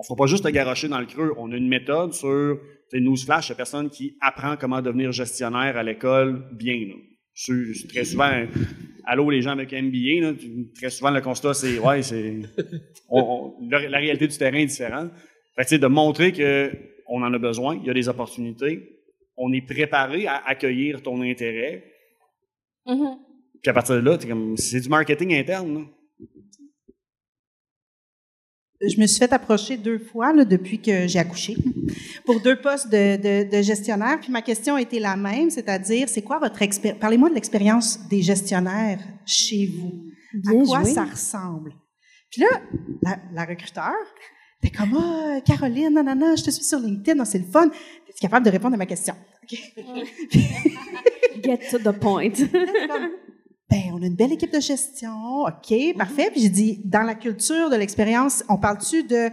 on ne fera pas juste te garocher dans le creux. On a une méthode sur Newsflash, il y a personne qui apprend comment devenir gestionnaire à l'école bien. Là. Très souvent, allô les gens avec MBA, là, très souvent le constat c'est ouais, c'est (laughs) la réalité du terrain est différente. Fait de montrer que on en a besoin, il y a des opportunités, on est préparé à accueillir ton intérêt. Mm-hmm. Puis à partir de là, c'est du marketing interne. Je me suis fait approcher deux fois là, depuis que j'ai accouché pour deux postes de, de, gestionnaire. Puis ma question était la même, c'est-à-dire, c'est quoi votre expérience? Parlez-moi de l'expérience des gestionnaires chez vous. à quoi ça ressemble? Puis là, la, la recruteur, T'es comme, ah, oh, Caroline, non, non, non, je te suis sur LinkedIn, non, c'est le fun. T'es capable de répondre à ma question. (laughs) Get to the point. (laughs) ben, on a une belle équipe de gestion. OK, mm-hmm. parfait. Puis j'ai dit, dans la culture de l'expérience, on parle-tu de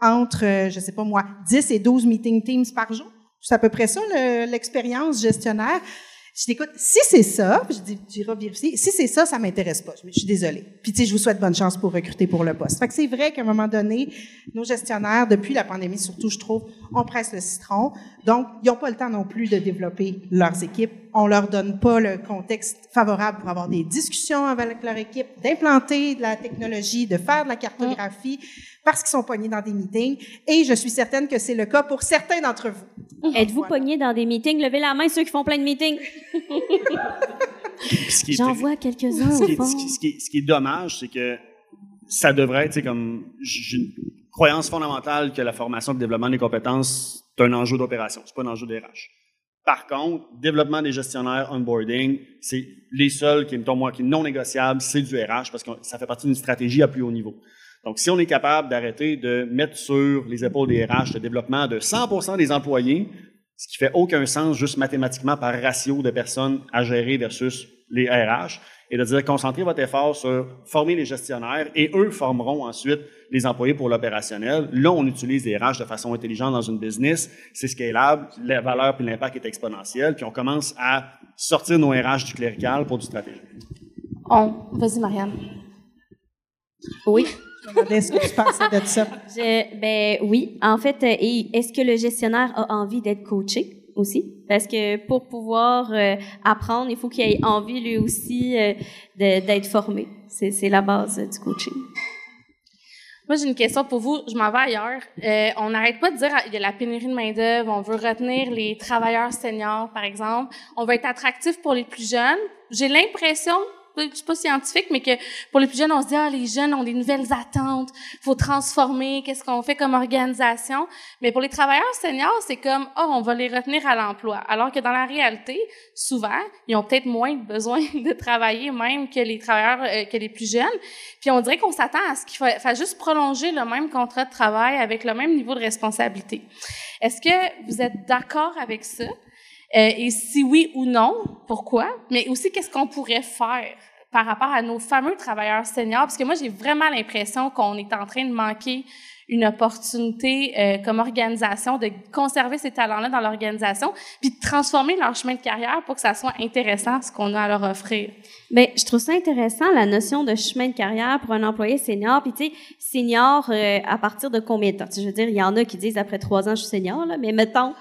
entre, euh, je sais pas moi, 10 et 12 meeting teams par jour? C'est à peu près ça, l'expérience gestionnaire. Je dis, écoute, si c'est ça, je dis, tu iras vérifier. Si c'est ça, ça m'intéresse pas. Je suis désolée. Puis, tu sais, je vous souhaite bonne chance pour recruter pour le poste. Fait que c'est vrai qu'à un moment donné, nos gestionnaires, depuis la pandémie surtout, je trouve, on presse le citron. Donc, ils n'ont pas le temps non plus de développer leurs équipes. On leur donne pas le contexte favorable pour avoir des discussions avec leur équipe, d'implanter de la technologie, de faire de la cartographie parce qu'ils sont pognés dans des meetings. Et je suis certaine que c'est le cas pour certains d'entre vous. Êtes-vous pognés dans des meetings? Levez la main ceux qui font plein de meetings. J'en vois quelques-uns ce, ce, ce, qui est dommage, c'est que ça devrait être comme une croyance fondamentale que la formation et le développement des compétences est un enjeu d'opération, c'est pas un enjeu d'RH. Par contre, développement des gestionnaires, onboarding, c'est les seuls qui, moi, qui non négociables, c'est du RH parce que ça fait partie d'une stratégie à plus haut niveau. Donc, si on est capable d'arrêter de mettre sur les épaules des RH le développement de 100% des employés, ce qui fait aucun sens juste mathématiquement par ratio de personnes à gérer versus les RH, et de dire concentrez votre effort sur former les gestionnaires et eux formeront ensuite les employés pour l'opérationnel. Là, on utilise les RH de façon intelligente dans une business, c'est scalable, la valeur puis l'impact est exponentiel, puis on commence à sortir nos RH du clérical pour du stratégique. On, vas-y Marianne. Oui? Ce que tu pensais de ça? ben oui. En fait, euh, est-ce que le gestionnaire a envie d'être coaché aussi? Parce que pour pouvoir euh, apprendre, il faut qu'il ait envie lui aussi euh, d'être formé. C'est la base du coaching. Moi, j'ai une question pour vous. Je m'en vais ailleurs. on n'arrête pas de dire qu'il y a la pénurie de main-d'œuvre. On veut retenir les travailleurs seniors, par exemple. On veut être attractif pour les plus jeunes. J'ai l'impression suis pas scientifique, mais que pour les plus jeunes, on se dit, ah, les jeunes ont des nouvelles attentes, faut transformer, qu'est-ce qu'on fait comme organisation? Mais pour les travailleurs seniors, c'est comme, oh, on va les retenir à l'emploi. Alors que dans la réalité, souvent, ils ont peut-être moins besoin (laughs) de travailler même que les travailleurs, euh, que les plus jeunes. Puis on dirait qu'on s'attend à ce qu'il fasse juste prolonger le même contrat de travail avec le même niveau de responsabilité. Est-ce que vous êtes d'accord avec ça? Euh, et si oui ou non, pourquoi? Mais aussi, qu'est-ce qu'on pourrait faire par rapport à nos fameux travailleurs seniors? Parce que moi, j'ai vraiment l'impression qu'on est en train de manquer une opportunité euh, comme organisation de conserver ces talents-là dans l'organisation, puis de transformer leur chemin de carrière pour que ça soit intéressant ce qu'on a à leur offrir. Bien, je trouve ça intéressant la notion de chemin de carrière pour un employé senior. Puis tu sais, senior euh, à partir de combien de temps? Je veux dire, il y en a qui disent après trois ans je suis senior là, mais mettons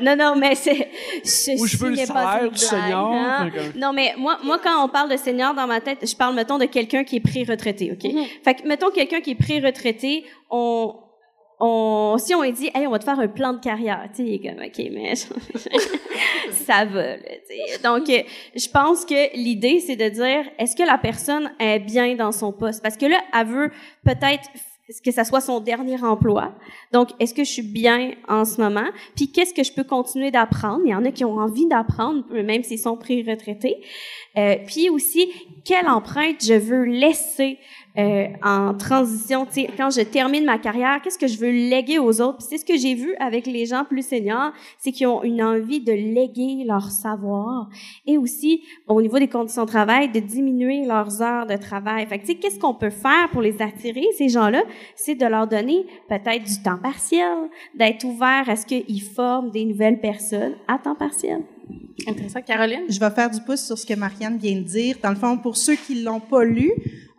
non, non, mais c'est. Ou je veux le salaire du senior. Hein? Non, mais moi, moi, quand on parle de senior dans ma tête, je parle, mettons, de quelqu'un qui est pré-retraité, OK? Mm-hmm. Fait que, mettons, quelqu'un qui est pré-retraité, on, on, si on lui dit, hey, on va te faire un plan de carrière, tu sais, comme, OK, mais (laughs) ça va, Donc, je pense que l'idée, c'est de dire, est-ce que la personne est bien dans son poste? Parce que là, elle veut peut-être que ça soit son dernier emploi. Donc, est-ce que je suis bien en ce moment? Puis, qu'est-ce que je peux continuer d'apprendre? Il y en a qui ont envie d'apprendre, même s'ils sont pré-retraités. Euh, puis aussi, quelle empreinte je veux laisser euh, en transition, tu sais, quand je termine ma carrière, qu'est-ce que je veux léguer aux autres? c'est ce que j'ai vu avec les gens plus seniors, c'est qu'ils ont une envie de léguer leur savoir et aussi, au niveau des conditions de travail, de diminuer leurs heures de travail. Fait que, tu sais, qu'est-ce qu'on peut faire pour les attirer, ces gens-là? C'est de leur donner peut-être du temps partiel, d'être ouvert à ce qu'ils forment des nouvelles personnes à temps partiel. Intéressant. Caroline? Je vais faire du pouce sur ce que Marianne vient de dire. Dans le fond, pour ceux qui l'ont pas lu,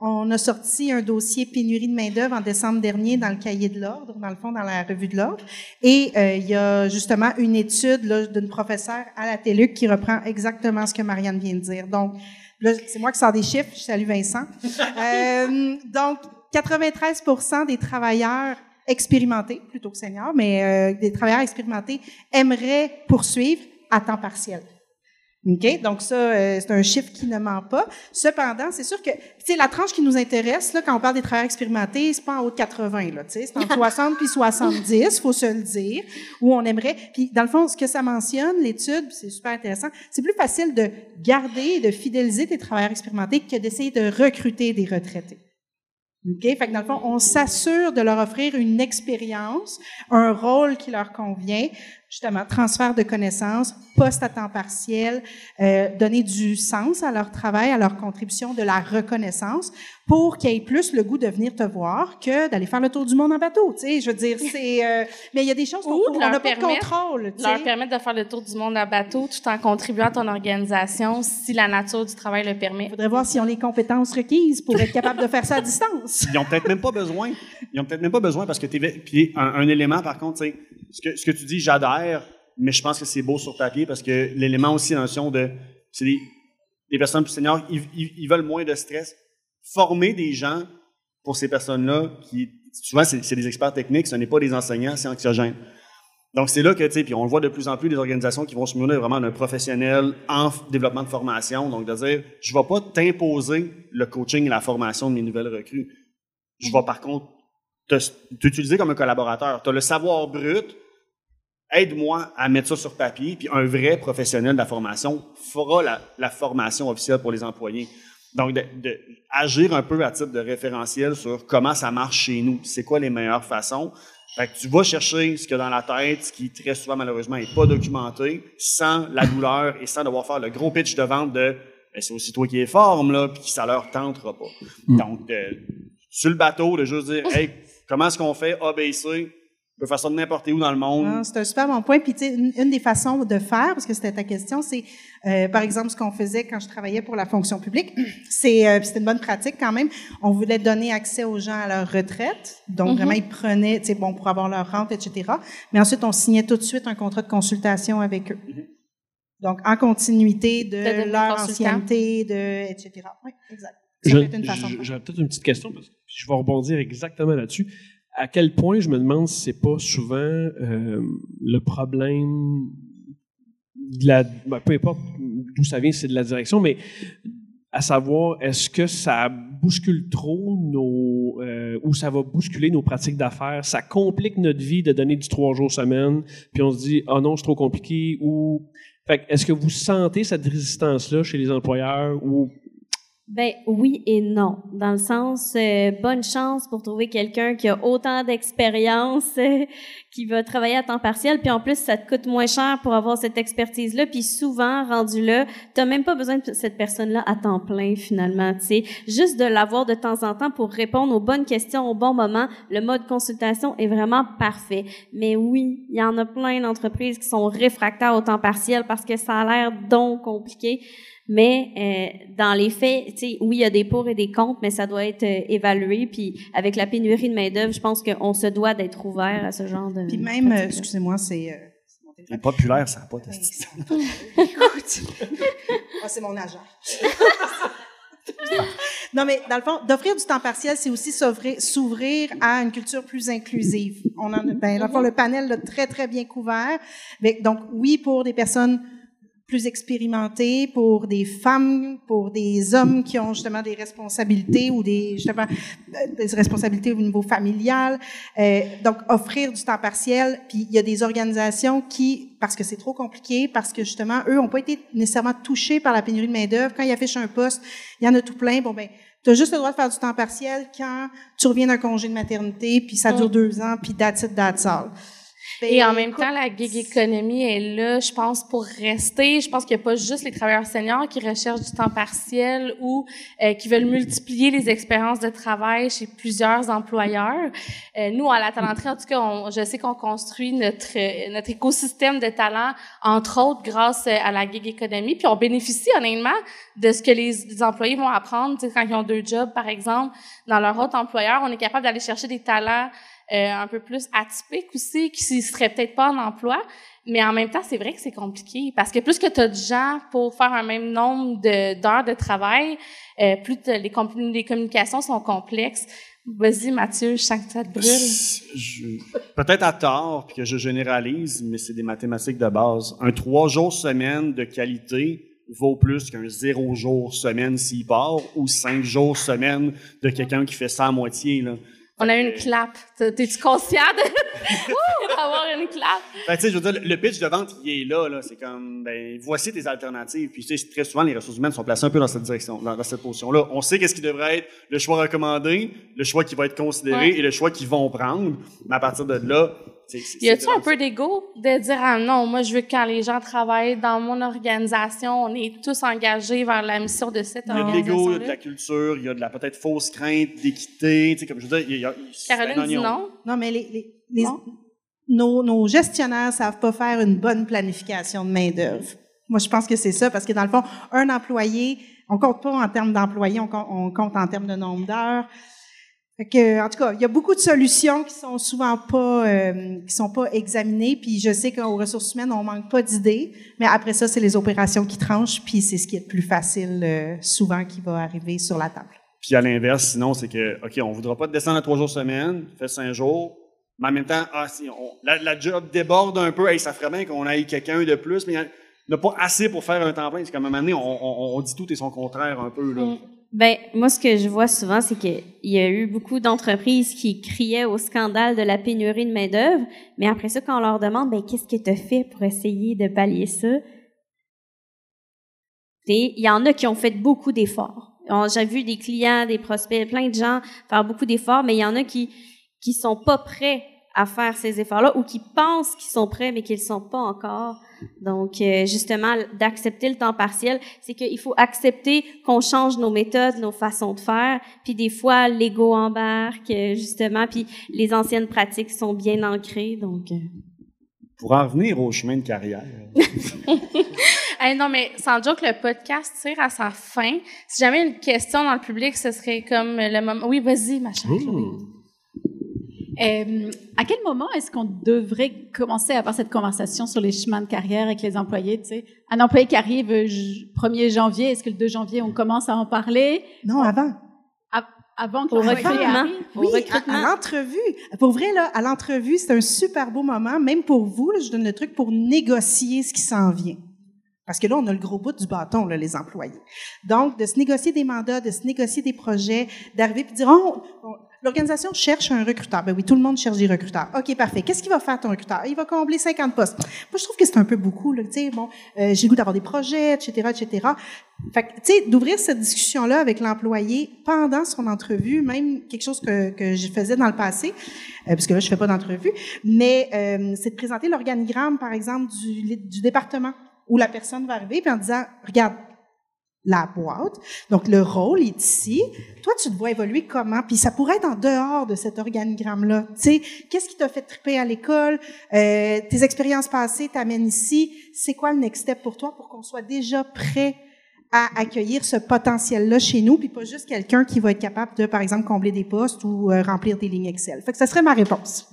on a sorti un dossier pénurie de main-d'œuvre en décembre dernier dans le cahier de l'ordre, dans le fond, dans la revue de l'ordre. Et euh, il y a justement une étude d'une professeure à la TELUC qui reprend exactement ce que Marianne vient de dire. Donc, là, c'est moi qui sors des chiffres. Je salue Vincent. (laughs) euh, donc, 93% des travailleurs expérimentés, plutôt que seniors, mais euh, des travailleurs expérimentés aimeraient poursuivre à temps partiel. OK? Donc, ça, euh, c'est un chiffre qui ne ment pas. Cependant, c'est sûr que, tu la tranche qui nous intéresse, là, quand on parle des travailleurs expérimentés, c'est pas en haut de 80, là, tu sais, c'est entre (laughs) 60 puis 70, faut se le dire, où on aimerait. Puis, dans le fond, ce que ça mentionne, l'étude, c'est super intéressant, c'est plus facile de garder et de fidéliser tes travailleurs expérimentés que d'essayer de recruter des retraités. OK? Fait que dans le fond, on s'assure de leur offrir une expérience, un rôle qui leur convient, justement, transfert de connaissances, poste à temps partiel, euh, donner du sens à leur travail, à leur contribution, de la reconnaissance, pour qu'ils aient plus le goût de venir te voir que d'aller faire le tour du monde en bateau. Tu sais, je veux dire, (laughs) c'est. Euh, mais il y a des choses qu'on n'a pas de contrôle. Tu leur permettre de faire le tour du monde en bateau tout en contribuant à ton organisation, si la nature du travail le permet. Il faudrait voir s'ils ont les compétences requises pour être capable de faire ça à distance. Ils ont peut-être même pas besoin. Ils ont peut-être même pas besoin parce que tu puis un, un élément par contre, c'est ce que, ce que tu dis, mais je pense que c'est beau sur papier parce que l'élément aussi, la de, c'est des, personnes plus seniors, ils, veulent moins de stress. Former des gens pour ces personnes-là, qui, souvent, c'est des experts techniques, ce n'est pas des enseignants, c'est anxiogène. Donc, c'est là que, tu sais, puis on le voit de plus en plus, des organisations qui vont se mener vraiment d'un professionnel en développement de formation. Donc, de dire, je ne vais pas t'imposer le coaching et la formation de mes nouvelles recrues. Je vais, par contre, t'utiliser comme un collaborateur. Tu as le savoir brut, aide-moi à mettre ça sur papier, puis un vrai professionnel de la formation fera la, formation officielle pour les employés. Donc, de, agir un peu à titre de référentiel sur comment ça marche chez nous, c'est quoi les meilleures façons? Fait que tu vas chercher ce qu'il y a dans la tête, ce qui très souvent malheureusement n'est pas documenté, sans la douleur et sans devoir faire le gros pitch de vente de ben, c'est aussi toi qui es forme, là, puis ça leur tentera pas. Mm. Donc, sur le bateau, de juste dire (laughs) Hey, comment est-ce qu'on fait ABC? Peut faire ça de n'importe où dans le monde. Ah, c'est un super bon point. Puis, tu sais, une, des façons de faire, parce que c'était ta question, c'est, euh, par exemple, ce qu'on faisait quand je travaillais pour la fonction publique. (clears throat) C'est, euh, c'était une bonne pratique quand même. On voulait donner accès aux gens à leur retraite. Donc, mm-hmm. vraiment, ils prenaient, tu sais, bon, pour avoir leur rente, etc. Mais ensuite, on signait tout de suite un contrat de consultation avec eux. Mm-hmm. Donc, en continuité de, leur ancienneté, de, etc. Oui, exact. J'aurais peut-être une petite question, parce que je vais rebondir exactement là-dessus à quel point je me demande si c'est pas souvent euh, le problème de la, ben, peu importe d'où ça vient, c'est de la direction, mais à savoir, est-ce que ça bouscule trop nos, euh, ou ça va bousculer nos pratiques d'affaires, ça complique notre vie de donner du trois jours semaine, puis on se dit, oh non, c'est trop compliqué, ou, est-ce que vous sentez cette résistance-là chez les employeurs, ou ben oui et non, dans le sens euh, bonne chance pour trouver quelqu'un qui a autant d'expérience, euh, qui va travailler à temps partiel, puis en plus ça te coûte moins cher pour avoir cette expertise là, puis souvent rendu là, t'as même pas besoin de cette personne là à temps plein finalement, tu sais, juste de l'avoir de temps en temps pour répondre aux bonnes questions au bon moment, le mode consultation est vraiment parfait. Mais oui, il y en a plein d'entreprises qui sont réfractaires au temps partiel parce que ça a l'air donc compliqué. Mais euh, dans les faits, oui, il y a des pour et des contre, mais ça doit être euh, évalué. Puis avec la pénurie de main d'œuvre, je pense qu'on se doit d'être ouvert à ce genre de. Puis même, euh, excusez-moi, c'est. c'est populaire, ça n'a pas (laughs) Écoute, ah, c'est mon agent. (laughs) non, mais dans le fond, d'offrir du temps partiel, c'est aussi s'ouvrir à une culture plus inclusive. On en a, ben, dans le fond, le panel l'a très, très bien couvert. donc, oui, pour des personnes plus expérimenté pour des femmes, pour des hommes qui ont justement des responsabilités ou des justement euh, des responsabilités au niveau familial. Euh, donc offrir du temps partiel. Puis il y a des organisations qui, parce que c'est trop compliqué, parce que justement eux ont pas été nécessairement touchés par la pénurie de main d'œuvre. Quand ils affichent un poste, il y en a tout plein. Bon ben tu as juste le droit de faire du temps partiel quand tu reviens d'un congé de maternité, puis ça dure deux ans, puis that's it, that's all. Et en même écoute, temps, la gig economy est là, je pense, pour rester. Je pense qu'il n'y a pas juste les travailleurs seniors qui recherchent du temps partiel ou euh, qui veulent multiplier les expériences de travail chez plusieurs employeurs. Euh, nous, à la talenterie, en tout cas, on- je sais qu'on construit notre notre écosystème de talents, entre autres, grâce à la gig economy. Puis on bénéficie honnêtement de ce que les, les employés vont apprendre. Quand ils ont deux jobs, par exemple, dans leur autre employeur, on est capable d'aller chercher des talents euh, un peu plus atypiques aussi, qui ne seraient peut-être pas en emploi. Mais en même temps, c'est vrai que c'est compliqué parce que plus que tu as de gens pour faire un même nombre de- d'heures de, travail, euh, plus les, les communications sont complexes. Vas-y, Mathieu, je sens ça brûle. Peut-être à tort, puis que je généralise, mais c'est des mathématiques de base. Un trois jours semaine de qualité vaut plus qu'un zéro jour semaine s'il part, ou cinq jours semaine de quelqu'un qui fait ça à moitié. Là. On a eu une clap. T'es- T'es-tu conscient (laughs) d'avoir une clap? Que, tu sais, je veux dire, le pitch de vente, il est là, là. C'est comme, ben, voici tes alternatives. Puis, tu sais, très souvent, les ressources humaines sont placées un peu dans cette direction, dans, dans cette position-là. On sait qu'est-ce qui devrait être le choix recommandé, le choix qui va être considéré Ouais. et le choix qu'ils vont prendre. Mais à partir de là, Y a-tu un peu d'ego de dire ah non, moi je veux que quand les gens travaillent dans mon organisation, on est tous engagés vers la mission de cette Il y a de l'ego, il y a de organisation. la culture, il y a de la peut-être fausse crainte d'équité, tu sais, comme je veux dire, il y a, c'est un Caroline dit oignon. non. Non, mais les, les- les- Non? nos, nos gestionnaires savent pas faire une bonne planification de main-d'œuvre. Moi, je pense que c'est ça, parce que dans le fond, un employé, on compte pas en termes d'employés, on compte en termes de nombre d'heures. Fait que, en tout cas, il y a beaucoup de solutions qui sont souvent pas, euh, qui sont pas examinées. Puis je sais qu'aux ressources humaines, on manque pas d'idées, mais après ça, c'est les opérations qui tranchent. Puis c'est ce qui est le plus facile, euh, souvent, qui va arriver sur la table. Puis à l'inverse, sinon, c'est que, OK, on voudra pas te descendre à trois jours semaine, fais cinq jours, mais en même temps, ah, si, on, la, la job déborde un peu, hey, ça ferait bien qu'on ait quelqu'un de plus, mais il n'y en a pas assez pour faire un temps plein. C'est comme à un moment donné, on, on, on dit tout et son contraire un peu, là. Mm. Ben, moi, ce que je vois souvent, c'est qu'il y a eu beaucoup d'entreprises qui criaient au scandale de la pénurie de main-d'œuvre, mais après ça, quand on leur demande, ben, qu'est-ce que tu fait pour essayer de pallier ça? Il y en a qui ont fait beaucoup d'efforts. J'ai vu des clients, des prospects, plein de gens faire beaucoup d'efforts, mais il y en a qui qui sont pas prêts à faire ces efforts-là ou qui pensent qu'ils sont prêts mais qu'ils ne sont pas encore. Donc, euh, justement, d'accepter le temps partiel, c'est qu'il faut accepter qu'on change nos méthodes, nos façons de faire, puis des fois, l'ego embarque, euh, justement, puis les anciennes pratiques sont bien ancrées, donc... euh, Pour en revenir au chemin de carrière. (laughs) Hey, non, mais sans dire que le podcast tire à sa fin. Si jamais il y a une question dans le public, ce serait comme le moment. Oui, vas-y, ma chère Chloé. Euh, à quel moment est-ce qu'on devrait commencer à avoir cette conversation sur les chemins de carrière avec les employés? Tu sais? Un employé qui arrive euh, j- 1er janvier, est-ce que le 2 janvier, on commence à en parler? Non, avant. avant que Au recrutement. Oui, à, recrutement. à l'entrevue. Pour vrai, là, à l'entrevue, c'est un super beau moment, même pour vous, là, je donne le truc pour négocier ce qui s'en vient. Parce que là, on a le gros bout du bâton, là, les employés. Donc, de se négocier des mandats, de se négocier des projets, d'arriver puis de dire, oh, on- l'organisation cherche un recruteur. Ben oui, tout le monde cherche des recruteurs. OK, parfait. Qu'est-ce qu'il va faire, ton recruteur? Il va combler 50 postes. Moi, je trouve que c'est un peu beaucoup, tu sais, bon, euh, j'ai goût d'avoir des projets, etc., etc. Fait que, tu sais, d'ouvrir cette discussion-là avec l'employé pendant son entrevue, même quelque chose que, que je faisais dans le passé, euh, parce que là, je fais pas d'entrevue, mais euh, c'est de présenter l'organigramme, par exemple, du, du département où la personne va arriver, puis en disant, regarde, la boîte, donc le rôle est ici. Toi, tu te vois évoluer comment? Puis ça pourrait être en dehors de cet organigramme-là. Tu sais, qu'est-ce qui t'a fait triper à l'école? Euh, tes expériences passées t'amènent ici. C'est quoi le next step pour toi pour qu'on soit déjà prêt à accueillir ce potentiel-là chez nous, puis pas juste quelqu'un qui va être capable de, par exemple, combler des postes ou euh, remplir des lignes Excel? Fait que ça serait ma réponse.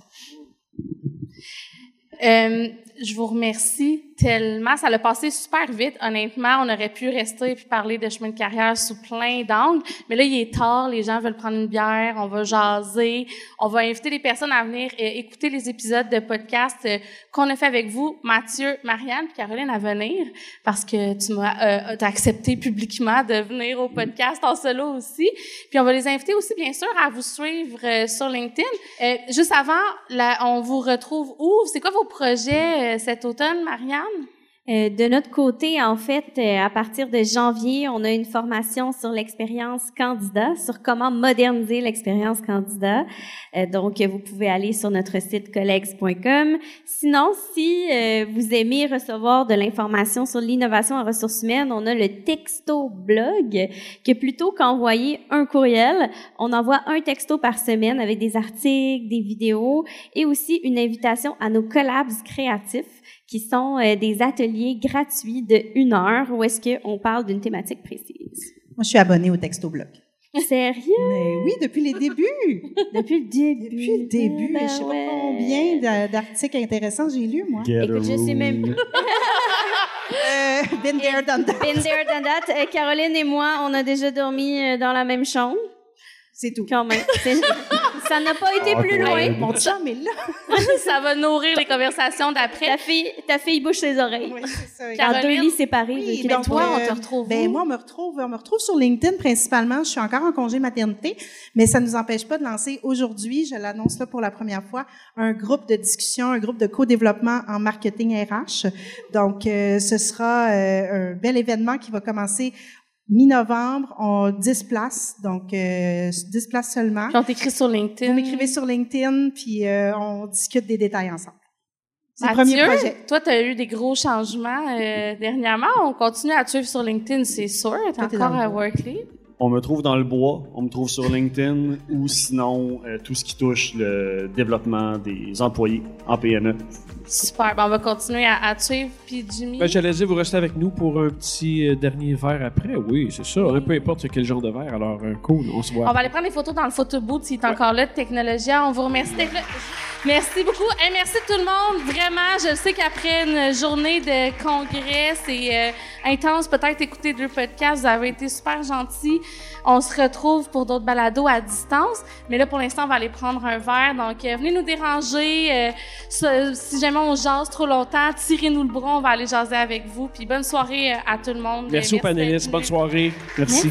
Euh, je vous remercie tellement. Ça l'a passé super vite, honnêtement. On aurait pu rester et parler de chemin de carrière sous plein d'angles. Mais là, il est tard. Les gens veulent prendre une bière. On va jaser. On va inviter les personnes à venir euh, écouter les épisodes de podcast euh, qu'on a fait avec vous, Mathieu, Marianne puis Caroline, à venir parce que tu m'as euh, accepté publiquement de venir au podcast en solo aussi. Puis on va les inviter aussi, bien sûr, à vous suivre euh, sur LinkedIn. Euh, juste avant, là, on vous retrouve où? C'est quoi vos projets cet automne, Marianne? Euh, de notre côté, en fait, euh, à partir de janvier, on a une formation sur l'expérience candidat, sur comment moderniser l'expérience candidat. Euh, donc, vous pouvez aller sur notre site collegs.com. Sinon, si vous aimez recevoir de l'information sur l'innovation en ressources humaines, on a le texto blog, que plutôt qu'envoyer un courriel, on envoie un texto par semaine avec des articles, des vidéos et aussi une invitation à nos collabs créatifs qui sont euh, des ateliers gratuits de une heure où est-ce qu'on parle d'une thématique précise. Moi, je suis abonnée au Texto Blog. Sérieux? Mais oui, depuis les débuts. (laughs) depuis le début. Depuis le début. Ben je sais pas combien d'articles intéressants j'ai lus, moi. Écoute, je sais même. (laughs) (laughs) euh, been there, done that. Been there, done that. Euh, Caroline et moi, on a déjà dormi euh, dans la même chambre. C'est tout. Quand même. (laughs) ça n'a pas été plus loin. Mon chum mais là. (laughs) ça va nourrir les conversations d'après. Ta fille, ta fille bouche ses oreilles. Oui, c'est ça. Dans deux lits séparés. Oui, donc, toi, on te retrouve Ben, moi, on me retrouve, on me retrouve sur LinkedIn principalement. Je suis encore en congé maternité, mais ça ne nous empêche pas de lancer aujourd'hui, je l'annonce là pour la première fois, un groupe de discussion, un groupe de co-développement en marketing RH. Donc, euh, ce sera euh, un bel événement qui va commencer mi-novembre, on 10 places, donc euh, 10 places seulement. Puis on t'écrit sur LinkedIn. Vous m'écrivez sur LinkedIn, puis euh, on discute des détails ensemble. C'est le premier projet. Toi, tu as eu des gros changements euh, dernièrement. On continue à te suivre sur LinkedIn, c'est sûr. Tu encore à Workly. On me trouve dans le bois, on me trouve sur LinkedIn ou sinon euh, tout ce qui touche le développement des employés en PME. Super. on va continuer à, te suivre. Puis Jimmy. Ben, J'allais dire, vous restez avec nous pour un petit euh, dernier verre après. Oui, c'est ça. Peu importe quel genre de verre. Alors, euh, cool, on se voit. On va aller prendre des photos dans le photo booth s'il est encore là de technologie. On vous remercie d'être là. Merci beaucoup. et merci tout le monde. Vraiment, je sais qu'après une journée de congrès, c'est euh, intense. Peut-être écouter deux podcasts. Vous avez été super gentils. On se retrouve pour d'autres balados à distance. Mais là, pour l'instant, on va aller prendre un verre. Donc, euh, venez nous déranger. Euh, si jamais on jase trop longtemps, tirez-nous le bras. On va aller jaser avec vous. Puis bonne soirée à tout le monde. Merci, aux panélistes. Bonne soirée. merci.